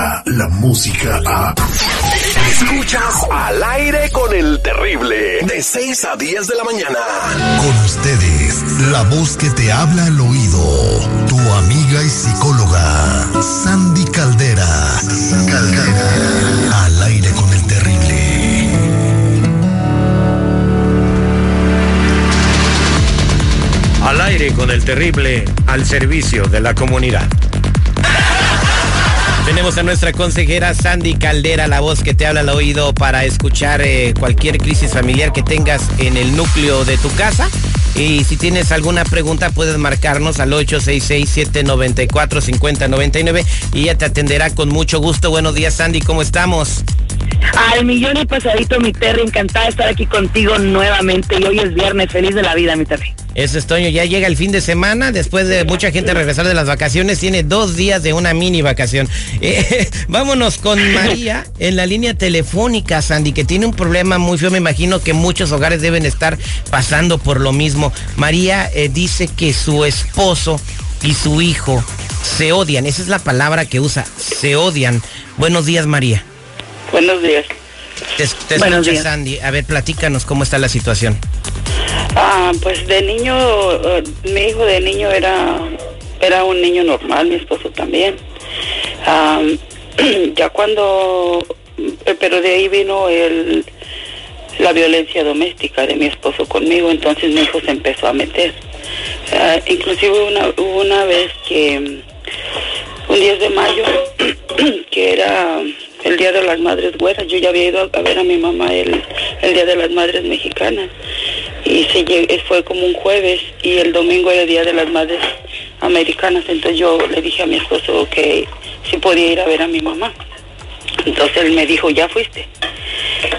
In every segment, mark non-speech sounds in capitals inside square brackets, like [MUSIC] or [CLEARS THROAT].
llega la música a... Escuchas al aire con el terrible de 6 a 10 de la mañana. Con ustedes, la voz que te habla al oído, tu amiga y psicóloga, Sandy Caldera. Caldera. Al aire con el terrible. Al aire con el terrible, al servicio de la comunidad. Tenemos a nuestra consejera Sandy Caldera, la voz que te habla al oído para escuchar eh, cualquier crisis familiar que tengas en el núcleo de tu casa. Y si tienes alguna pregunta, puedes marcarnos al 866-794-5099 y ella te atenderá con mucho gusto. Buenos días, Sandy, ¿cómo estamos? Al millón y pasadito, mi Terry, encantada de estar aquí contigo nuevamente. Y hoy es viernes, feliz de la vida, mi Terry. Eso es Toño, ya llega el fin de semana, después de mucha gente regresar de las vacaciones, tiene dos días de una mini vacación. [LAUGHS] Eh, vámonos con [LAUGHS] María en la línea telefónica, Sandy, que tiene un problema muy feo, me imagino que muchos hogares deben estar pasando por lo mismo. María eh, dice que su esposo y su hijo se odian, esa es la palabra que usa, se odian. Buenos días, María. Buenos días. Te, te Buenos escucha, días. Sandy. A ver, platícanos cómo está la situación. Ah, pues de niño, eh, mi hijo de niño era, era un niño normal, mi esposo también. Ah, [CLEARS THROAT] ya cuando, eh, pero de ahí vino el, la violencia doméstica de mi esposo conmigo, entonces mi hijo se empezó a meter. Ah, inclusive una, hubo una vez que, un 10 de mayo, [CLEARS THROAT] que era el Día de las Madres Güeras, yo ya había ido a ver a mi mamá el, el Día de las Madres Mexicanas y lle- fue como un jueves y el domingo era el Día de las Madres Americanas, entonces yo le dije a mi esposo que si podía ir a ver a mi mamá. Entonces él me dijo, ¿ya fuiste?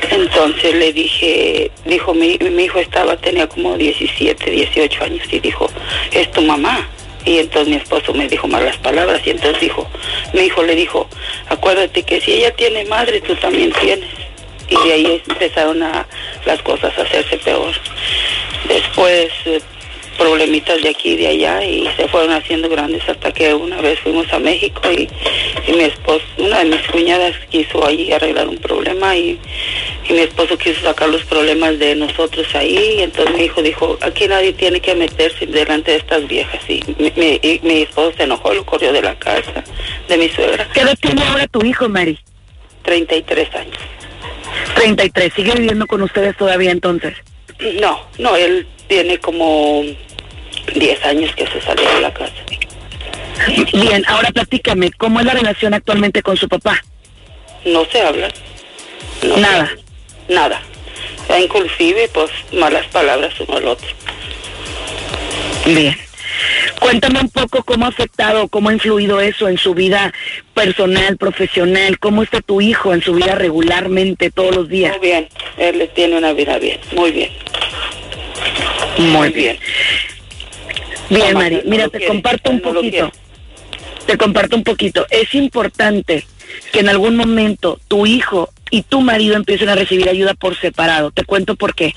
Entonces le dije, dijo, mi, mi hijo estaba, tenía como 17, 18 años y dijo, es tu mamá. Y entonces mi esposo me dijo malas palabras y entonces dijo, mi hijo le dijo, acuérdate que si ella tiene madre, tú también tienes. Y de ahí empezaron a, las cosas a hacerse peor. Después eh, problemitas de aquí y de allá y se fueron haciendo grandes hasta que una vez fuimos a México y, y mi esposo, una de mis cuñadas quiso allí arreglar un problema y, y mi esposo quiso sacar los problemas de nosotros ahí y entonces mi hijo dijo, aquí nadie tiene que meterse delante de estas viejas y mi, mi- y mi esposo se enojó, lo corrió de la casa de mi suegra, ¿Qué edad tiene ahora tu hijo, Mary? 33 años. 33. ¿Sigue viviendo con ustedes todavía entonces? No, no, él tiene como 10 años que se salió de la casa. Bien, ahora platícame, ¿cómo es la relación actualmente con su papá? No se habla. No se Nada. habla. Nada. Ya inclusive, pues, malas palabras uno al otro. Bien. Cuéntame un poco cómo ha afectado, cómo ha influido eso en su vida personal, profesional, cómo está tu hijo en su vida regularmente todos los días. Muy bien. Él tiene una vida bien. Muy bien. Muy bien. Bien, Mari, no mira, te quiere, comparto un no poquito. Te comparto un poquito. Es importante que en algún momento tu hijo y tu marido empiecen a recibir ayuda por separado. Te cuento por qué.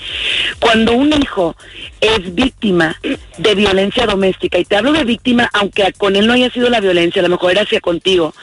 Cuando un hijo es víctima de violencia doméstica, y te hablo de víctima aunque con él no haya sido la violencia, a lo mejor era hacia contigo,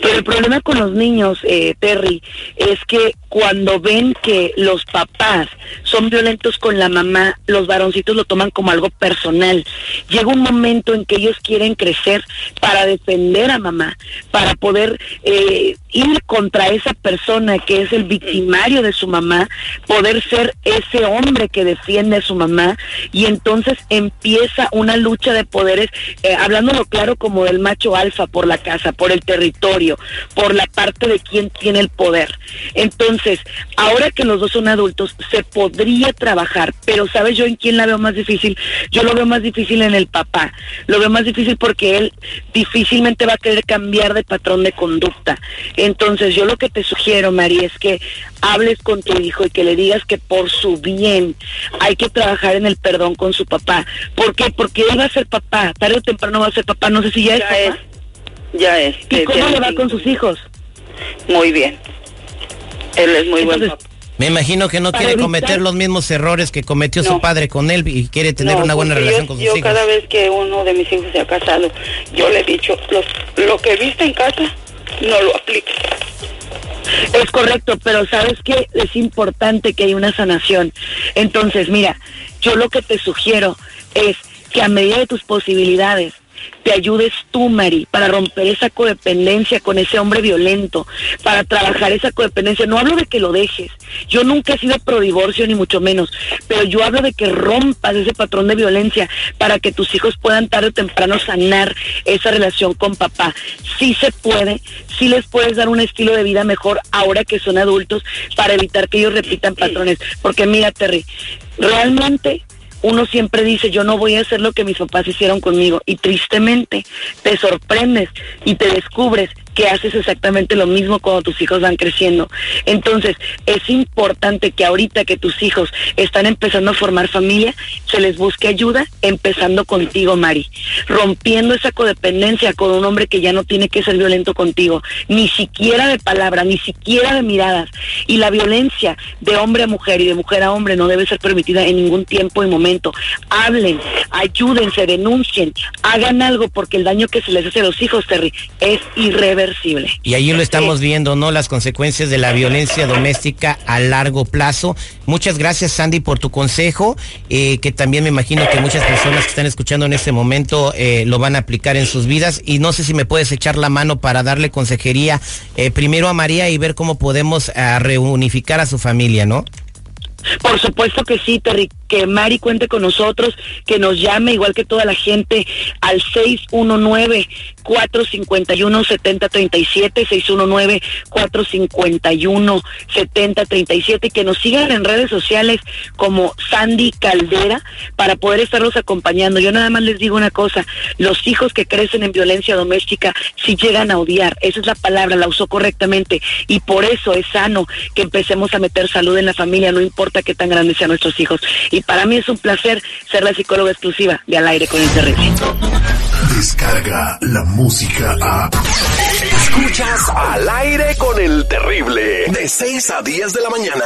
pero el problema con los niños, eh, Terry, es que cuando ven que los papás son violentos con la mamá, los varoncitos lo toman como algo personal. Llega un momento en que ellos quieren crecer para defender a mamá, para poder eh, ir contra esa persona que es el victimario de su mamá, poder ser ese hombre que defiende a su mamá y entonces empieza una lucha de poderes, eh, hablándolo claro como del macho alfa por la casa, por el territorio, por la parte de quien tiene el poder. Entonces, ahora que los dos son adultos, se podría trabajar, pero ¿sabes yo en quién la veo más difícil? Yo lo veo más difícil en el papá, lo veo más difícil porque él difícilmente va a querer cambiar de patrón de conducta. Entonces, yo lo que te sugiero, María, es que hables con tu hijo y que le digas que por su bien hay que trabajar en el perdón con su papá. ¿Por qué? Porque él va a ser papá, tarde o temprano va a ser papá, no sé si ya, Ya es es. papá. Ya es. ¿Y que cómo le va con sus hijos? Muy bien. Él es muy buen Entonces, papá. Me imagino que no quiere evitar- cometer los mismos errores que cometió su padre con él y quiere tener No, una buena porque relación yo, con sus yo hijos. cada vez que uno de mis hijos se ha casado, yo le he dicho, los, lo que viste en casa, no lo apliques. Es correcto, pero sabes que es importante que haya una sanación. Entonces, mira, yo lo que te sugiero es que a medida de tus posibilidades te ayudes tú, Mari, para romper esa codependencia con ese hombre violento, para trabajar esa codependencia. No hablo de que lo dejes. Yo nunca he sido pro divorcio, ni mucho menos, pero yo hablo de que rompas ese patrón de violencia para que tus hijos puedan tarde o temprano sanar esa relación con papá. Sí se puede, sí les puedes dar un estilo de vida mejor ahora que son adultos para evitar que ellos repitan patrones. Porque mira, Terry, realmente uno siempre dice, yo no voy a hacer lo que mis papás hicieron conmigo. Y tristemente te sorprendes y te descubres que haces exactamente lo mismo cuando tus hijos van creciendo. Entonces, es importante que ahorita que tus hijos están empezando a formar familia, se les busque ayuda, empezando contigo, Mari, rompiendo esa codependencia con un hombre que ya no tiene que ser violento contigo, ni siquiera de palabras, ni siquiera de miradas. Y la violencia de hombre a mujer y de mujer a hombre no debe ser permitida en ningún tiempo y momento. Hablen, ayúdense, denuncien, hagan algo porque el daño que se les hace a los hijos, Terry, es irreversible y ahí lo estamos viendo, ¿no? Las consecuencias de la violencia doméstica a largo plazo. Muchas gracias, Sandy, por tu consejo, eh, que también me imagino que muchas personas que están escuchando en este momento eh, lo van a aplicar en sus vidas. Y no sé si me puedes echar la mano para darle consejería eh, primero a María y ver cómo podemos reunificar a su familia, ¿no? Por supuesto que sí, Terry, que Mari cuente con nosotros, que nos llame igual que toda la gente al 619-451-7037, 619-451-7037 y que nos sigan en redes sociales como Sandy Caldera para poder estarlos acompañando. Yo nada más les digo una cosa, los hijos que crecen en violencia doméstica si llegan a odiar, esa es la palabra, la usó correctamente y por eso es sano que empecemos a meter salud en la familia, no importa qué tan grandes sean nuestros hijos. Y para mí es un placer ser la psicóloga exclusiva de Al Aire con el Terrible. Descarga la música a... Escuchas Al Aire con el Terrible, de 6 a 10 de la mañana.